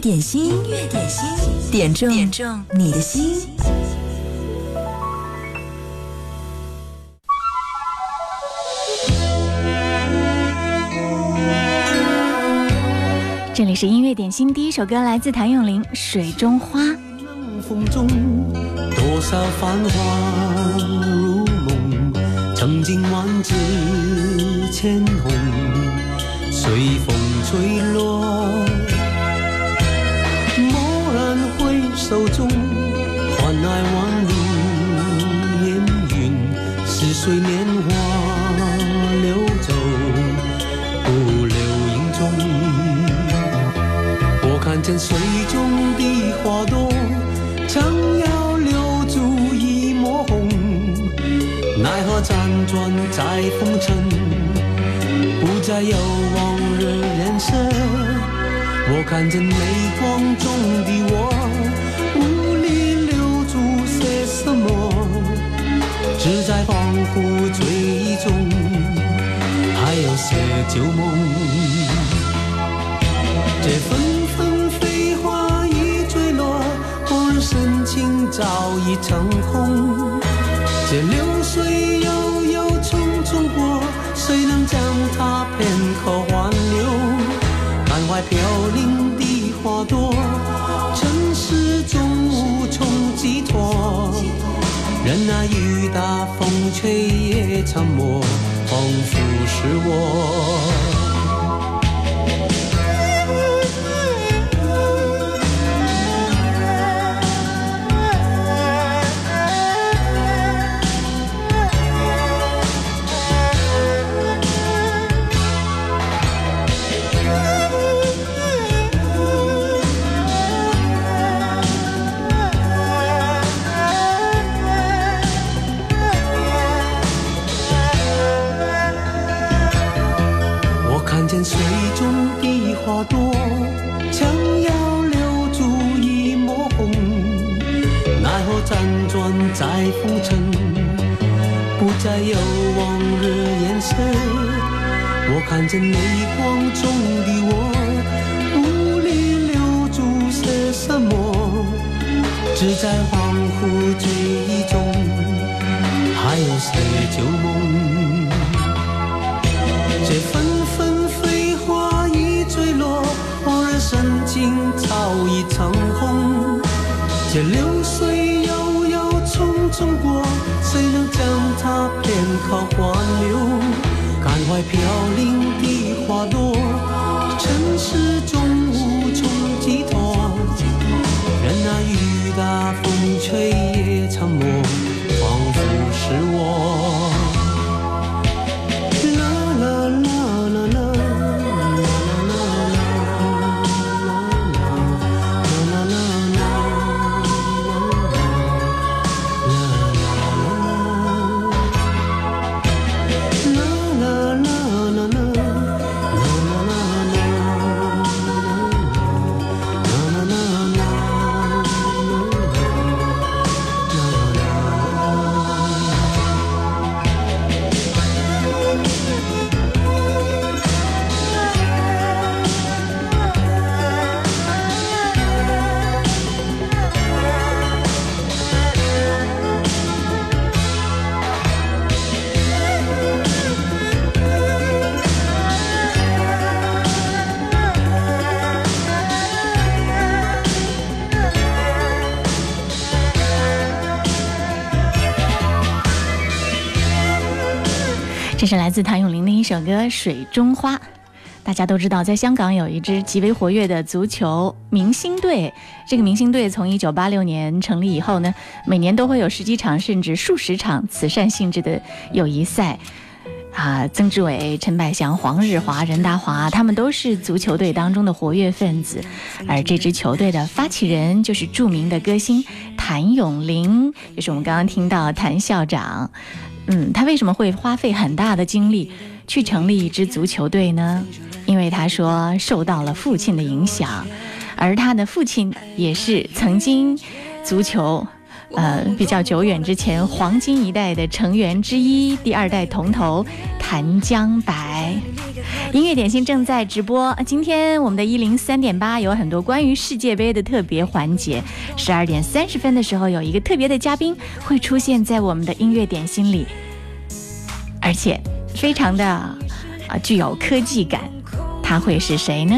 点心，音乐点心，点中点中你的心。这里是音乐点心，第一首歌来自谭咏麟《水中花》。冷风中，多少繁华如梦，曾经万紫千红，随风吹落。手中，换来万里烟云，似水年华流走，不留影踪。我看见水中的花朵，将要留住一抹红，奈何辗转在风尘，不再有往日颜色。我看见泪旧梦。这纷纷飞花已坠落，忽然深情早已成空。这流水悠悠匆匆过，谁能将它片刻挽留？感怀飘零的花朵，尘世中无从寄托。任那雨打风吹也沉默，仿佛是我。辗转在风尘，不再有往日颜色。我看见泪光中的我，无力留住些什么，只在恍惚追忆中，还有些旧梦。这纷纷飞花已坠落，恍然深情早已成空。这流中国，谁能将它片刻挽留？感怀飘来自谭咏麟的一首歌《水中花》。大家都知道，在香港有一支极为活跃的足球明星队。这个明星队从1986年成立以后呢，每年都会有十几场甚至数十场慈善性质的友谊赛。啊，曾志伟、陈百祥、黄日华、任达华，他们都是足球队当中的活跃分子。而这支球队的发起人就是著名的歌星谭咏麟，就是我们刚刚听到谭校长。嗯，他为什么会花费很大的精力去成立一支足球队呢？因为他说受到了父亲的影响，而他的父亲也是曾经足球呃，比较久远之前黄金一代的成员之一，第二代铜头谭江白。音乐点心正在直播，今天我们的一零三点八有很多关于世界杯的特别环节。十二点三十分的时候，有一个特别的嘉宾会出现在我们的音乐点心里，而且非常的啊具有科技感。他会是谁呢？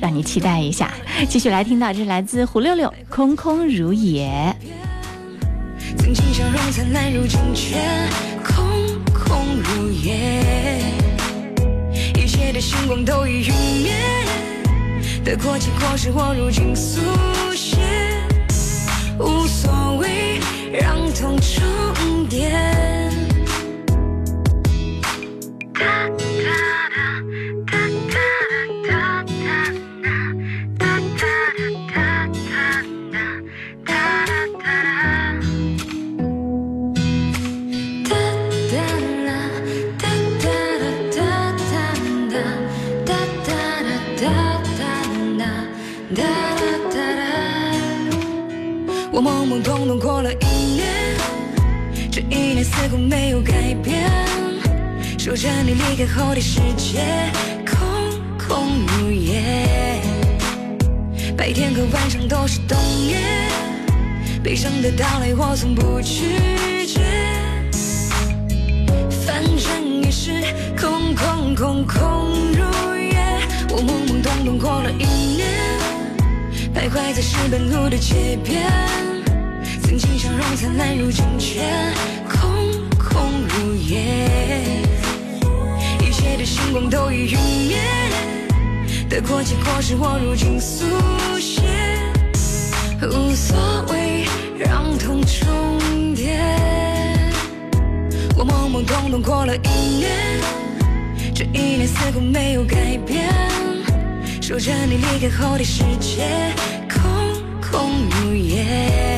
让你期待一下。继续来听到，这是来自胡六六《空空如也》。曾经笑容灿烂，如今却空空如也。一切的星光都已陨灭，得过且过是我如今速写，无所谓，让痛重叠。我懵懵懂懂过了一年，这一年似乎没有改变。守着你离开后的世界，空空如也。白天和晚上都是冬夜，悲伤的到来我从不拒绝。反正也是空空空空如也。我懵懵懂懂过了一年，徘徊在石板路的街边。曾经笑容灿烂，如今却空空如也。一切的星光都已陨灭，得过且过是我如今速写，无所谓，让痛重叠。我懵懵懂懂过了一年，这一年似乎没有改变。守着你离开后的世界，空空如也。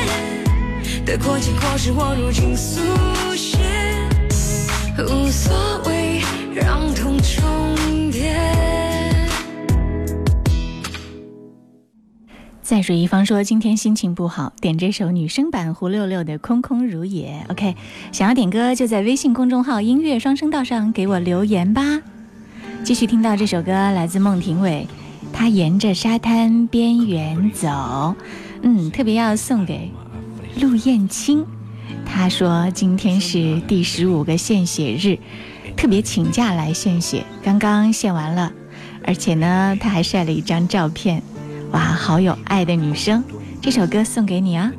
得过且过是我如今速写，无所谓，让痛重叠。在水一方说今天心情不好，点这首女生版胡六六的《空空如也》。OK，想要点歌就在微信公众号“音乐双声道”上给我留言吧。继续听到这首歌，来自孟庭苇，她沿着沙滩边缘走。嗯，特别要送给。陆燕青，他说今天是第十五个献血日，特别请假来献血，刚刚献完了，而且呢，他还晒了一张照片，哇，好有爱的女生，这首歌送给你啊。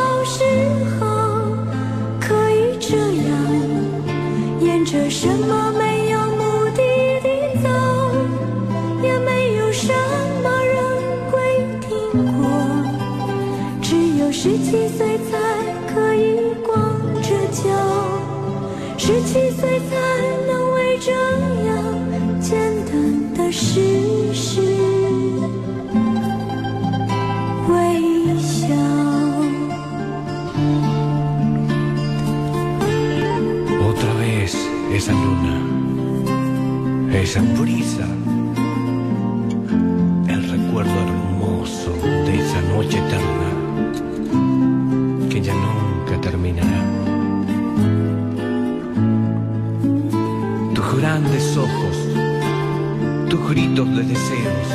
小时候可以这样，沿着什么 esa brisa, el recuerdo hermoso de esa noche eterna que ya nunca terminará. Tus grandes ojos, tus gritos de deseos,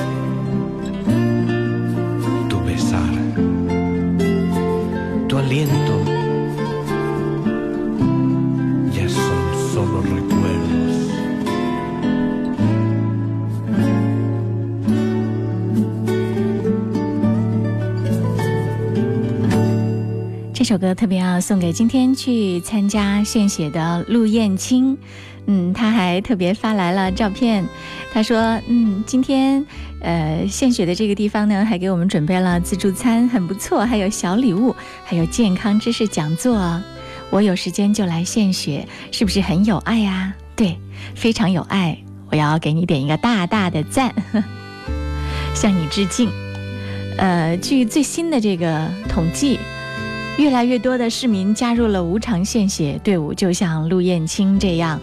这首歌特别要送给今天去参加献血的陆燕青，嗯，他还特别发来了照片，他说，嗯，今天呃献血的这个地方呢，还给我们准备了自助餐，很不错，还有小礼物，还有健康知识讲座。我有时间就来献血，是不是很有爱呀、对，非常有爱，我要给你点一个大大的赞，向你致敬。呃，据最新的这个统计，越来越多的市民加入了无偿献血队伍，就像陆燕青这样。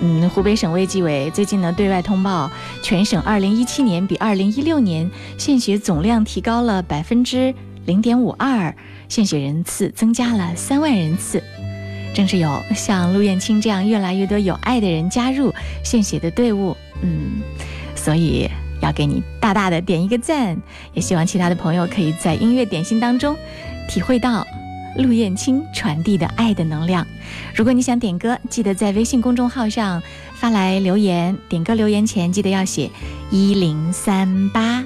嗯，湖北省卫计委最近呢对外通报，全省2017年比2016年献血总量提高了百分之零点五二，献血人次增加了三万人次。正是有像陆燕青这样越来越多有爱的人加入献血的队伍，嗯，所以要给你大大的点一个赞，也希望其他的朋友可以在音乐点心当中体会到陆燕青传递的爱的能量。如果你想点歌，记得在微信公众号上发来留言，点歌留言前记得要写一零三八。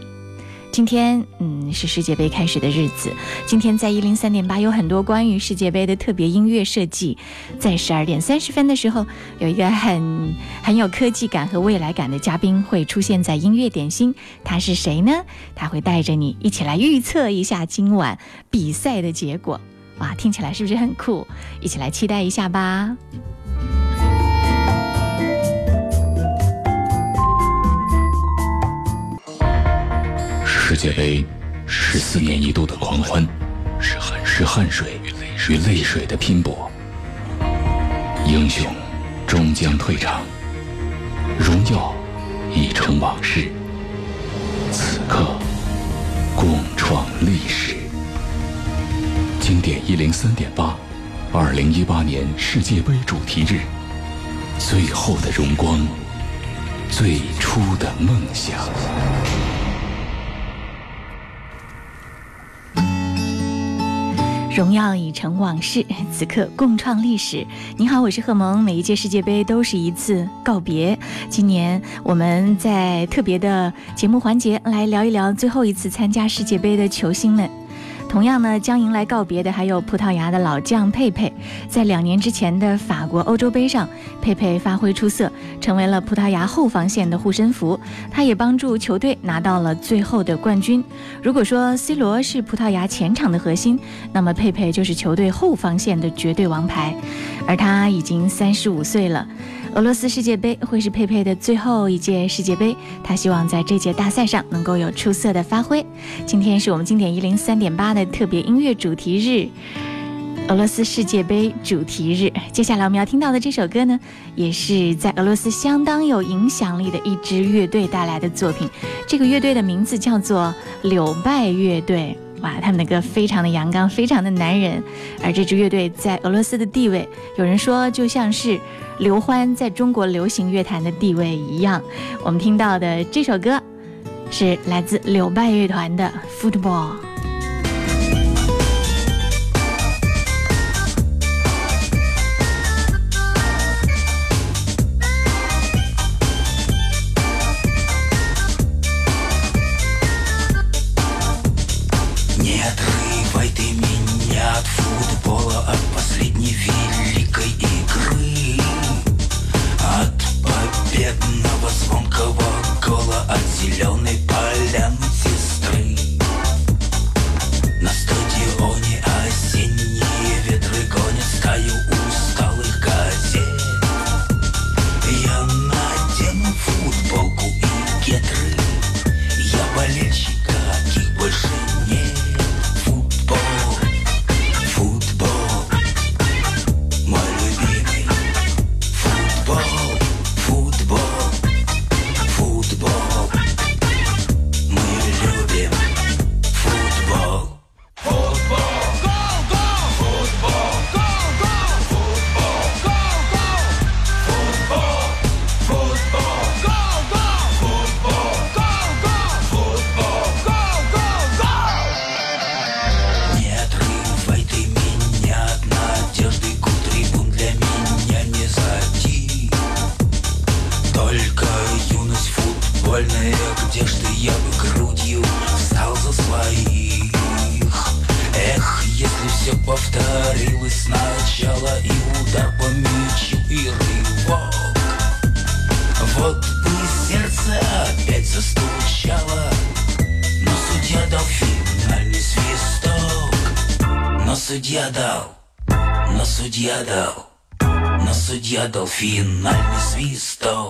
今天，嗯，是世界杯开始的日子。今天在一零三点八有很多关于世界杯的特别音乐设计。在十二点三十分的时候，有一个很很有科技感和未来感的嘉宾会出现在音乐点心。他是谁呢？他会带着你一起来预测一下今晚比赛的结果。哇，听起来是不是很酷？一起来期待一下吧。世界杯是四年一度的狂欢，是汗是汗水与泪水的拼搏。英雄终将退场，荣耀已成往事。此刻，共创历史。经典一零三点八，二零一八年世界杯主题日，最后的荣光，最初的梦想。荣耀已成往事，此刻共创历史。你好，我是贺萌。每一届世界杯都是一次告别。今年我们在特别的节目环节来聊一聊最后一次参加世界杯的球星们。同样呢，将迎来告别的还有葡萄牙的老将佩佩。在两年之前的法国欧洲杯上，佩佩发挥出色，成为了葡萄牙后防线的护身符。他也帮助球队拿到了最后的冠军。如果说 C 罗是葡萄牙前场的核心，那么佩佩就是球队后防线的绝对王牌。而他已经三十五岁了。俄罗斯世界杯会是佩佩的最后一届世界杯，他希望在这届大赛上能够有出色的发挥。今天是我们经典一零三点八的特别音乐主题日，俄罗斯世界杯主题日。接下来我们要听到的这首歌呢，也是在俄罗斯相当有影响力的一支乐队带来的作品。这个乐队的名字叫做柳拜乐队。哇，他们的歌非常的阳刚，非常的男人。而这支乐队在俄罗斯的地位，有人说就像是。刘欢在中国流行乐坛的地位一样，我们听到的这首歌是来自柳拜乐团的《Football》。дофінальний свісток.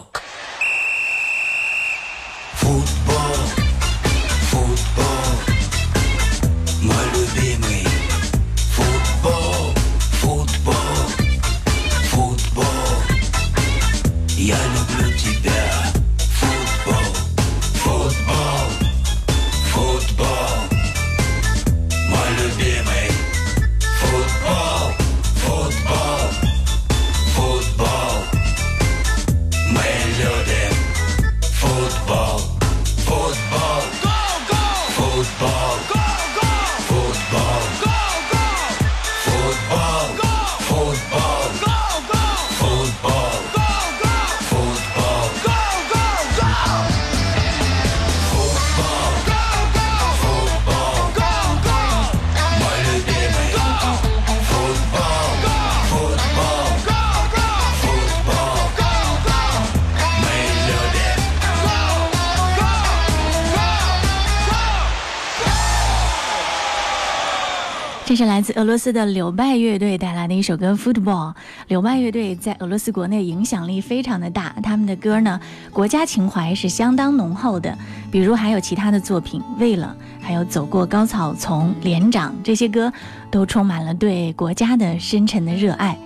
是来自俄罗斯的柳拜乐队带来的一首歌《Football》。柳拜乐队在俄罗斯国内影响力非常的大，他们的歌呢，国家情怀是相当浓厚的。比如还有其他的作品，《为了》还有《走过高草丛》《连长》这些歌，都充满了对国家的深沉的热爱，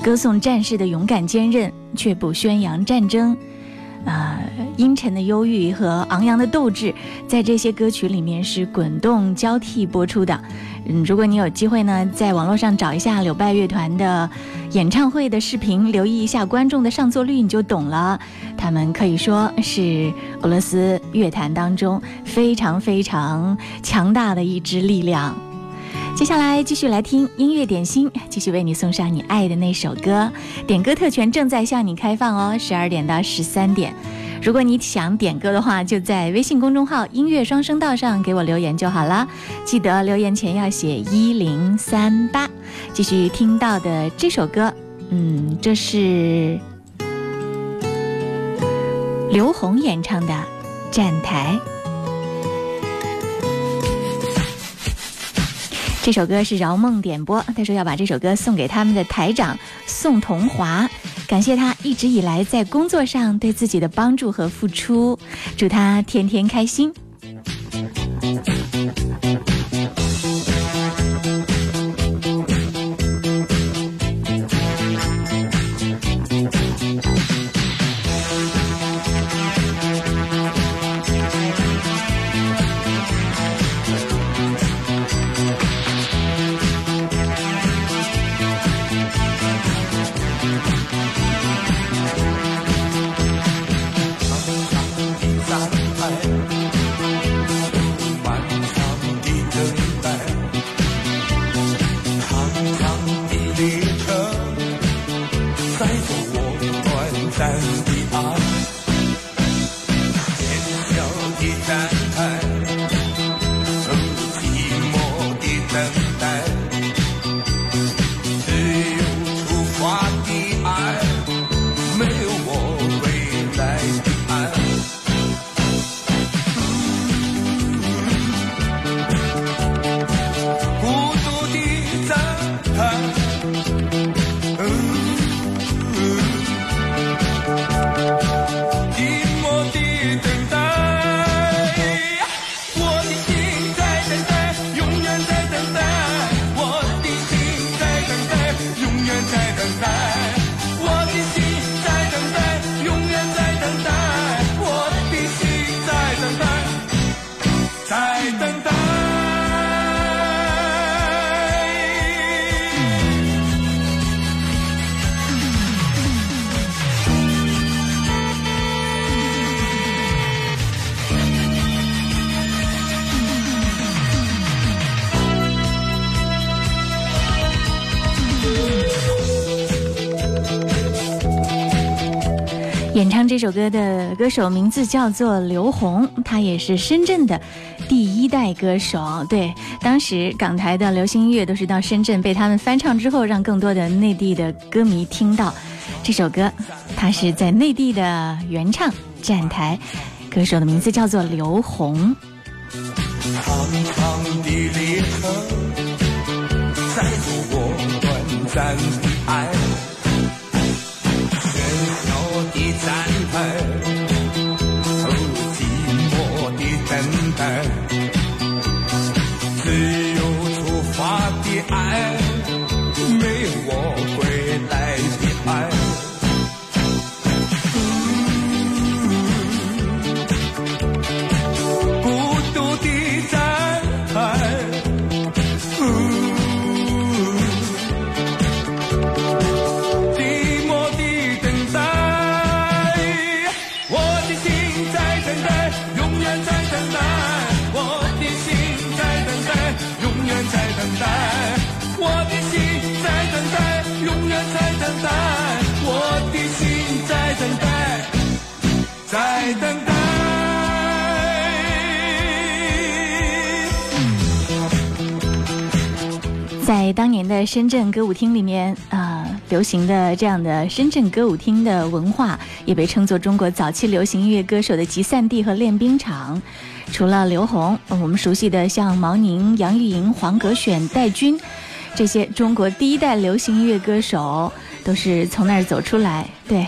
歌颂战士的勇敢坚韧，却不宣扬战争。呃，阴沉的忧郁和昂扬的斗志，在这些歌曲里面是滚动交替播出的。嗯，如果你有机会呢，在网络上找一下柳拜乐团的演唱会的视频，留意一下观众的上座率，你就懂了。他们可以说是俄罗斯乐坛当中非常非常强大的一支力量。接下来继续来听音乐点心，继续为你送上你爱的那首歌。点歌特权正在向你开放哦，十二点到十三点。如果你想点歌的话，就在微信公众号“音乐双声道”上给我留言就好了。记得留言前要写一零三八。继续听到的这首歌，嗯，这是刘虹演唱的《站台》。这首歌是饶梦点播，他说要把这首歌送给他们的台长宋同华，感谢他一直以来在工作上对自己的帮助和付出，祝他天天开心。Ooh. 这首歌的歌手名字叫做刘虹，他也是深圳的第一代歌手。对，当时港台的流行音乐都是到深圳被他们翻唱之后，让更多的内地的歌迷听到这首歌。他是在内地的原唱站台，歌手的名字叫做刘虹。长长的列车，载着我短暂的爱。喧嚣的站台，深圳歌舞厅里面，呃，流行的这样的深圳歌舞厅的文化，也被称作中国早期流行音乐歌手的集散地和练兵场。除了刘虹，我们熟悉的像毛宁、杨钰莹、黄格选、戴军，这些中国第一代流行音乐歌手，都是从那儿走出来。对，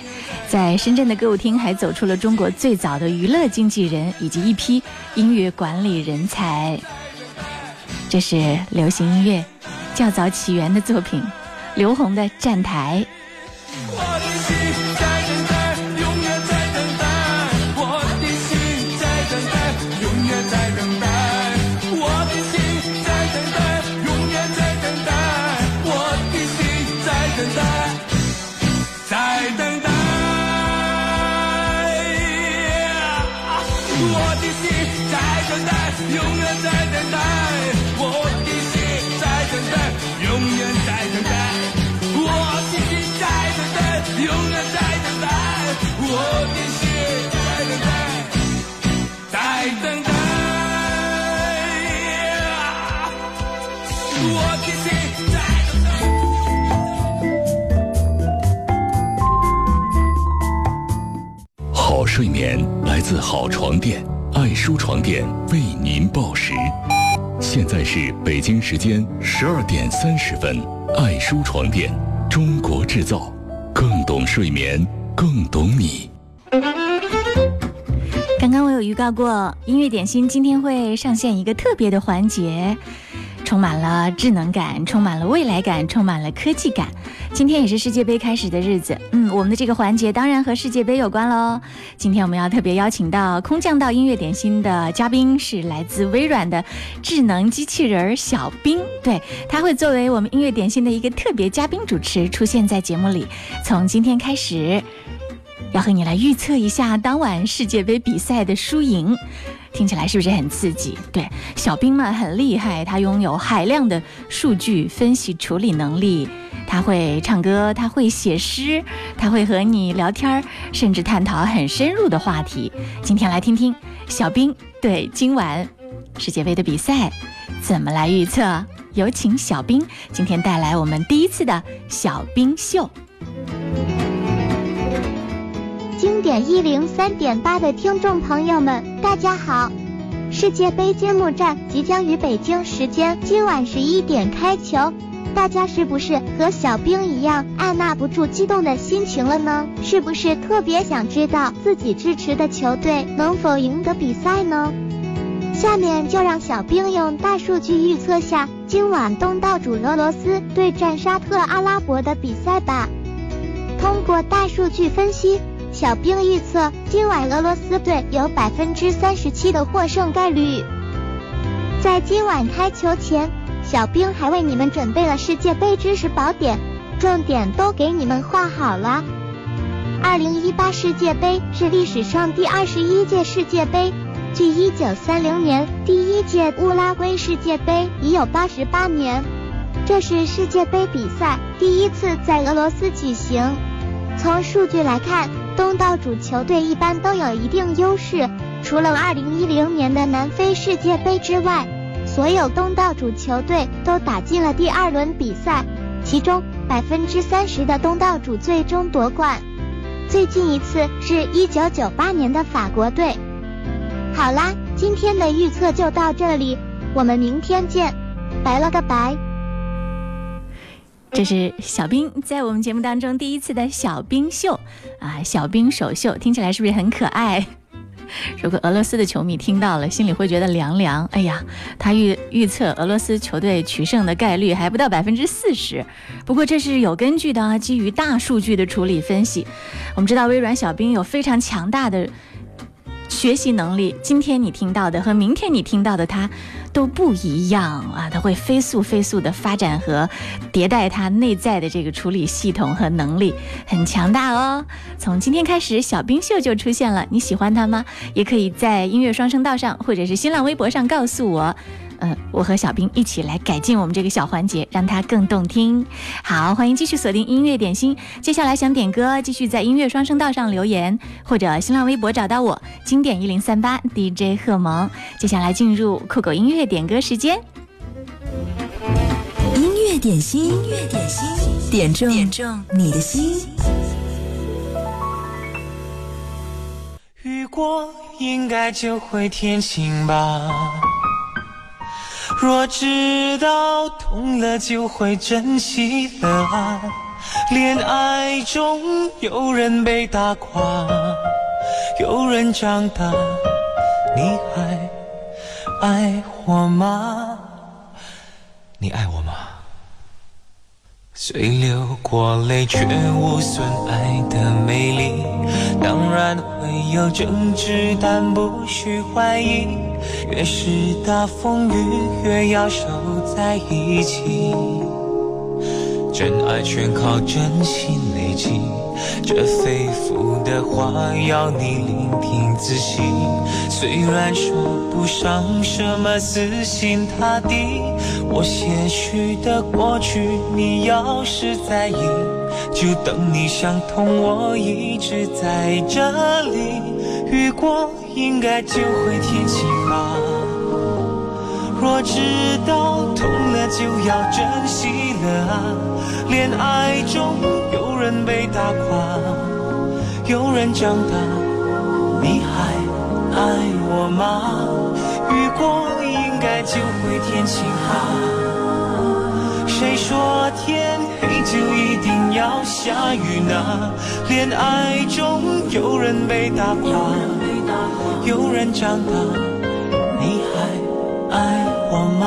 在深圳的歌舞厅还走出了中国最早的娱乐经纪人以及一批音乐管理人才。这是流行音乐较早起源的作品，刘虹的《站台》。我的心在等待，永远在等待。永远在等待。我心里在等待，永远在等待。我的心在等待，在等待。我的心。睡眠来自好床垫，爱舒床垫为您报时。现在是北京时间十二点三十分，爱舒床垫，中国制造，更懂睡眠，更懂你。刚刚我有预告过，音乐点心今天会上线一个特别的环节，充满了智能感，充满了未来感，充满了科技感。今天也是世界杯开始的日子，嗯，我们的这个环节当然和世界杯有关喽。今天我们要特别邀请到空降到音乐点心的嘉宾是来自微软的智能机器人小冰，对，他会作为我们音乐点心的一个特别嘉宾主持出现在节目里。从今天开始。要和你来预测一下当晚世界杯比赛的输赢，听起来是不是很刺激？对，小兵嘛很厉害，他拥有海量的数据分析处理能力，他会唱歌，他会写诗，他会和你聊天，甚至探讨很深入的话题。今天来听听小兵对今晚世界杯的比赛怎么来预测。有请小兵今天带来我们第一次的小兵秀。点一零三点八的听众朋友们，大家好！世界杯揭幕战即将于北京时间今晚十一点开球，大家是不是和小兵一样按捺不住激动的心情了呢？是不是特别想知道自己支持的球队能否赢得比赛呢？下面就让小兵用大数据预测下今晚东道主俄罗斯对战沙特阿拉伯的比赛吧。通过大数据分析。小兵预测，今晚俄罗斯队有百分之三十七的获胜概率。在今晚开球前，小兵还为你们准备了世界杯知识宝典，重点都给你们画好了。二零一八世界杯是历史上第二十一届世界杯，距一九三零年第一届乌拉圭世界杯已有八十八年。这是世界杯比赛第一次在俄罗斯举行。从数据来看。东道主球队一般都有一定优势，除了2010年的南非世界杯之外，所有东道主球队都打进了第二轮比赛，其中百分之三十的东道主最终夺冠。最近一次是一九九八年的法国队。好啦，今天的预测就到这里，我们明天见，拜了个拜。这是小兵在我们节目当中第一次的小兵秀啊，小兵首秀听起来是不是很可爱？如果俄罗斯的球迷听到了，心里会觉得凉凉。哎呀，他预预测俄罗斯球队取胜的概率还不到百分之四十，不过这是有根据的啊，基于大数据的处理分析。我们知道微软小兵有非常强大的。学习能力，今天你听到的和明天你听到的它都不一样啊！它会飞速飞速的发展和迭代它内在的这个处理系统和能力，很强大哦。从今天开始，小冰秀就出现了，你喜欢它吗？也可以在音乐双声道上或者是新浪微博上告诉我。嗯，我和小兵一起来改进我们这个小环节，让它更动听。好，欢迎继续锁定音乐点心。接下来想点歌，继续在音乐双声道上留言，或者新浪微博找到我，经典一零三八 DJ 贺萌。接下来进入酷狗音乐点歌时间。音乐点心，音乐点心，点中点中你的心。雨过应该就会天晴吧。若知道痛了就会珍惜了啊，恋爱中有人被打垮，有人长大，你还爱我吗？你爱我吗？虽流过泪，却无损爱的美丽。当然会有争执，但不需怀疑。越是大风雨，越要守在一起。真爱全靠真心累积，这肺腑的话要你聆听仔细。虽然说不上什么死心塌地，我些许的过去，你要是在意，就等你想通，我一直在这里。雨过应该就会天晴。若知道痛了就要珍惜了啊！恋爱中有人被打垮，有人长大，你还爱我吗？雨过应该就会天晴啊。谁说天黑就一定要下雨呢？恋爱中有人被打垮，有人长大，你还爱我吗？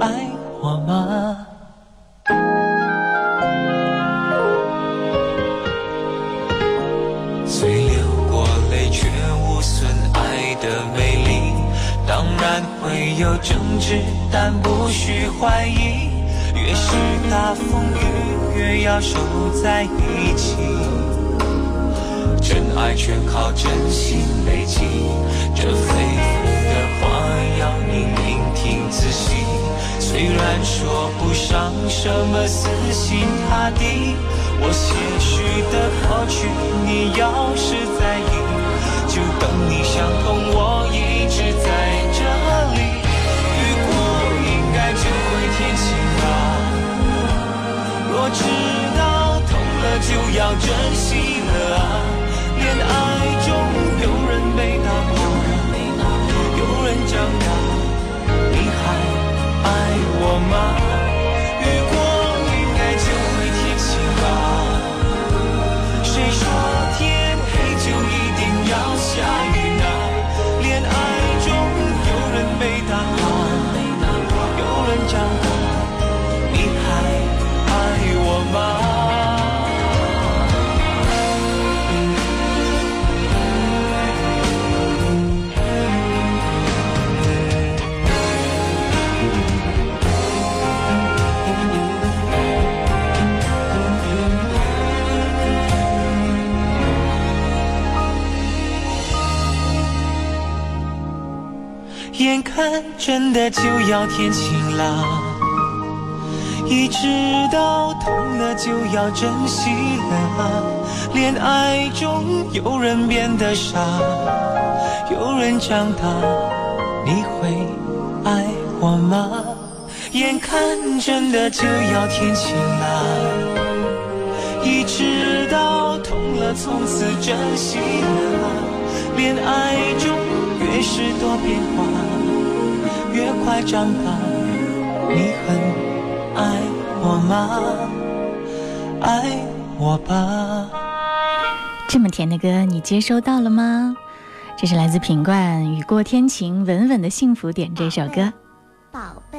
爱我吗？虽流过泪，却无损爱的美丽。当然会有争执，但不需怀疑。越是大风雨，越要守在一起。真爱全靠真心累积，这肺腑的要你聆听仔细。虽然说不上什么死心塌地，我些许的过去，你要是在意，就等你想通，我一直在这里。雨过应该就会天晴吧。若知道痛了，就要珍惜了啊。恋爱中有人被打垮，有人长大，你还爱我吗？雨过真的就要天晴了，一直到痛了就要珍惜了。恋爱中有人变得傻，有人长大，你会爱我吗？眼看真的就要天晴了，一直到痛了从此珍惜了。恋爱中越是多变化，越快长大。你很爱我吗？爱我吧。这么甜的歌，你接收到了吗？这是来自品冠，雨过天晴，稳稳的幸福点这首歌。宝贝，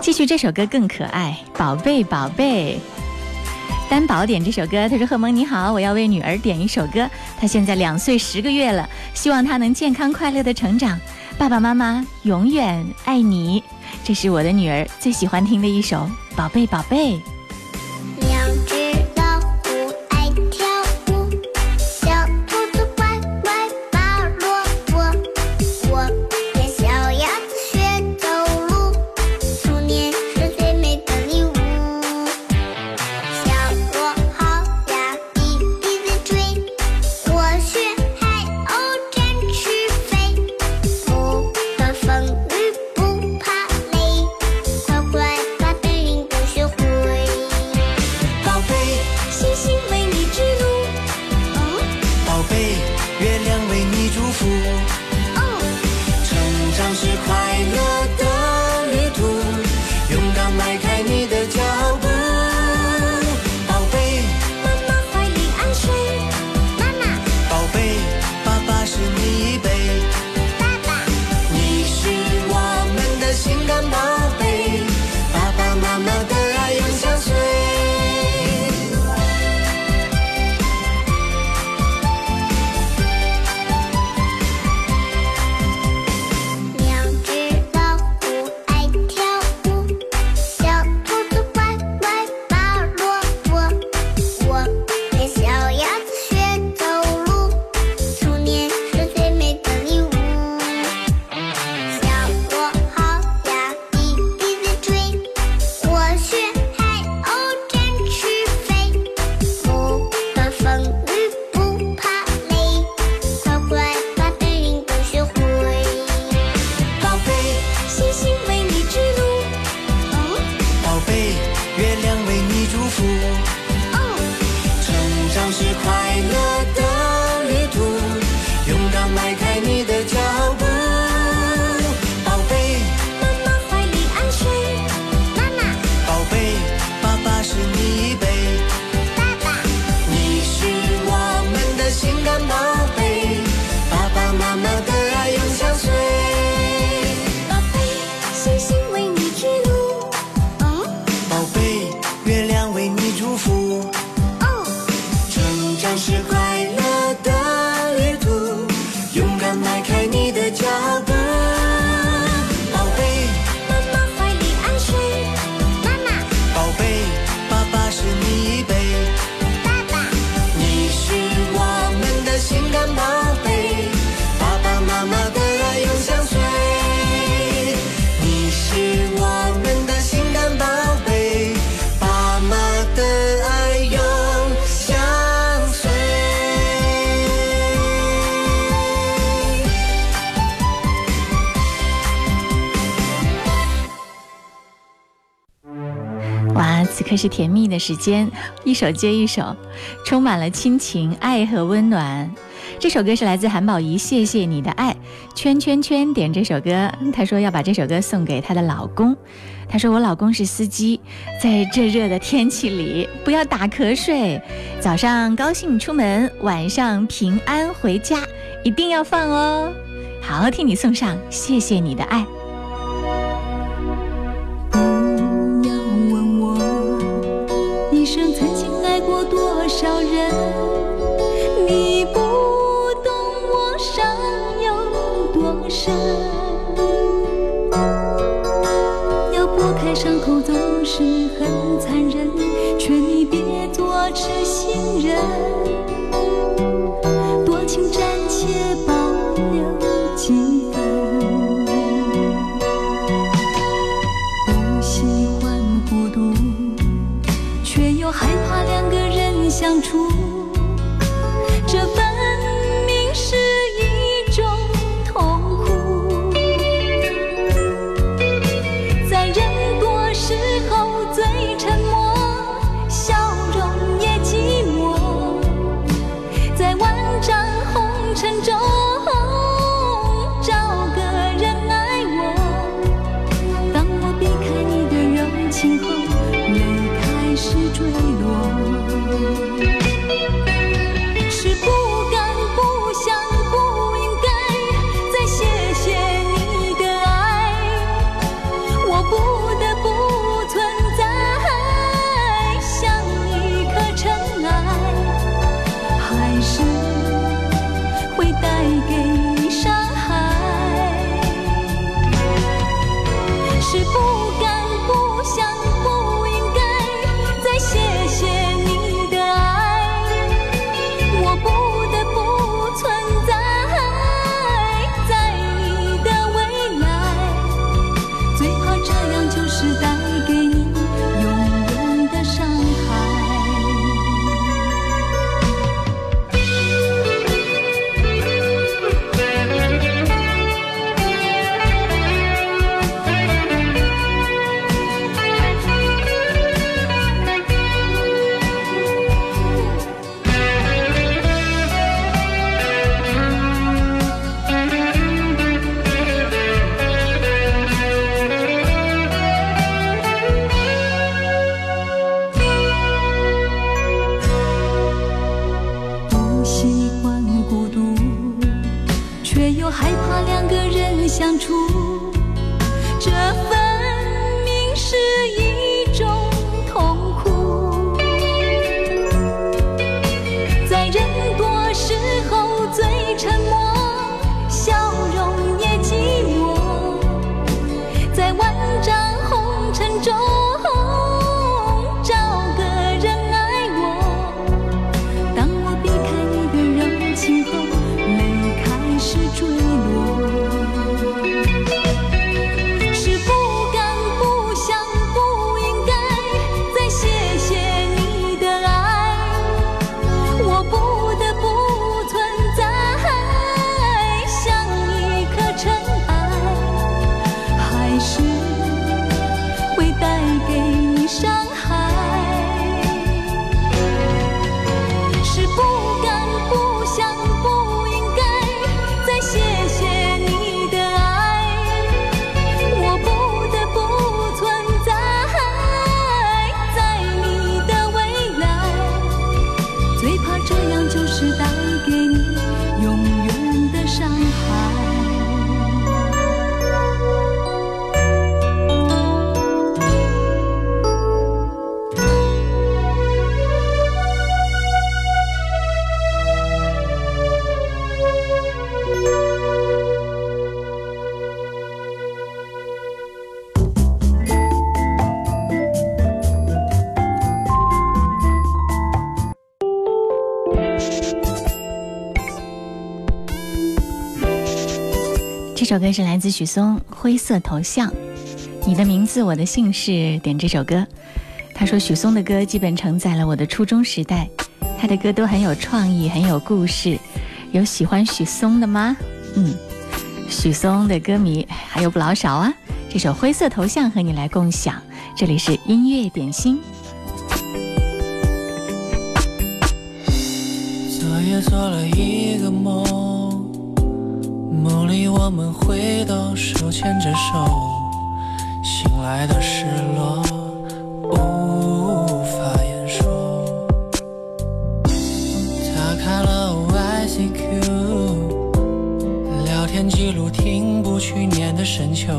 继续这首歌更可爱，宝贝宝贝。担保点这首歌，他说：“贺萌你好，我要为女儿点一首歌，她现在两岁十个月了，希望她能健康快乐的成长，爸爸妈妈永远爱你。”这是我的女儿最喜欢听的一首《宝贝宝贝》。此刻是甜蜜的时间，一首接一首，充满了亲情、爱和温暖。这首歌是来自韩宝仪，《谢谢你的爱》，圈圈圈点这首歌，她说要把这首歌送给她的老公。她说我老公是司机，在这热的天气里不要打瞌睡，早上高兴出门，晚上平安回家，一定要放哦。好，替你送上《谢谢你的爱》。少人，你不懂我伤有多深。要拨开伤口总是很却又害怕两个人相处。这分首歌是来自许嵩灰色头像。你的名字我的姓氏点这首歌。他说许嵩的歌基本承载了我的初中时代。他的歌都很有创意很有故事。有喜欢许嵩的吗？嗯。许嵩的歌迷还有不老少啊。这首灰色头像和你来共享。这里是音乐点心。昨夜做了一个梦。梦里我们回到手牵着手，醒来的失落无法言说。打开了 ICQ，聊天记录停不去年的深秋，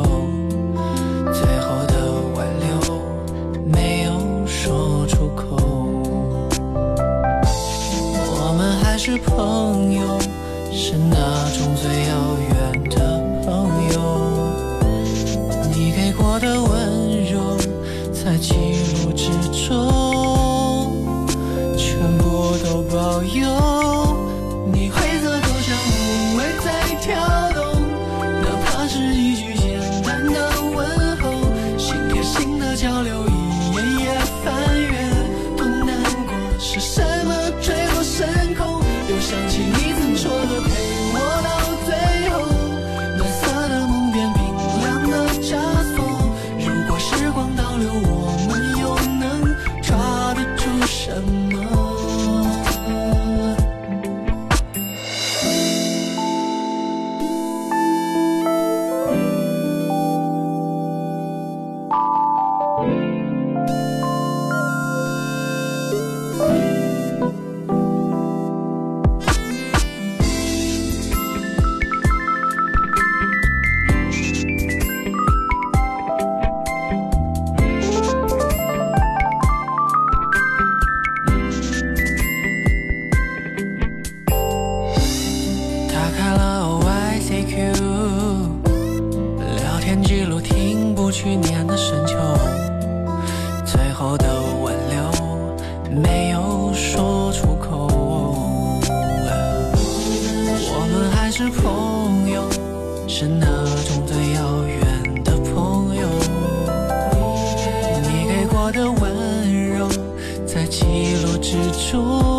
出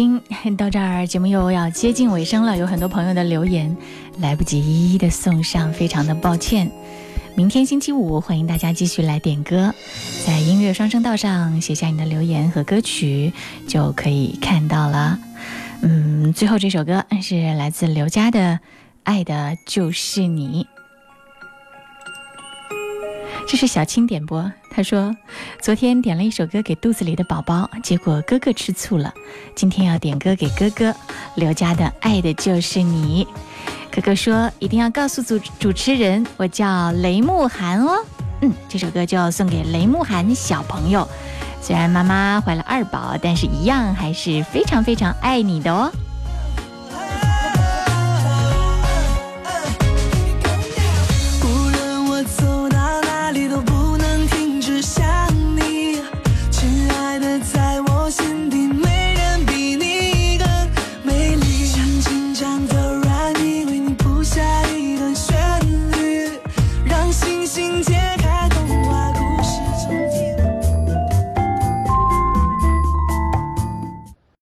音乐点心 到这儿，节目又要接近尾声了，有很多朋友的留言来不及一一的送上，非常的抱歉。明天星期五，欢迎大家继续来点歌，在音乐双声道上写下你的留言和歌曲，就可以看到了。嗯，最后这首歌是来自刘佳的《爱的就是你》。这是小青点播，他说昨天点了一首歌给肚子里的宝宝，结果哥哥吃醋了。今天要点歌给哥哥，刘佳的《爱的就是你》。哥哥说一定要告诉主主持人，我叫雷慕涵哦。嗯，这首歌就要送给雷慕涵小朋友。虽然妈妈怀了二宝，但是一样还是非常非常爱你的哦。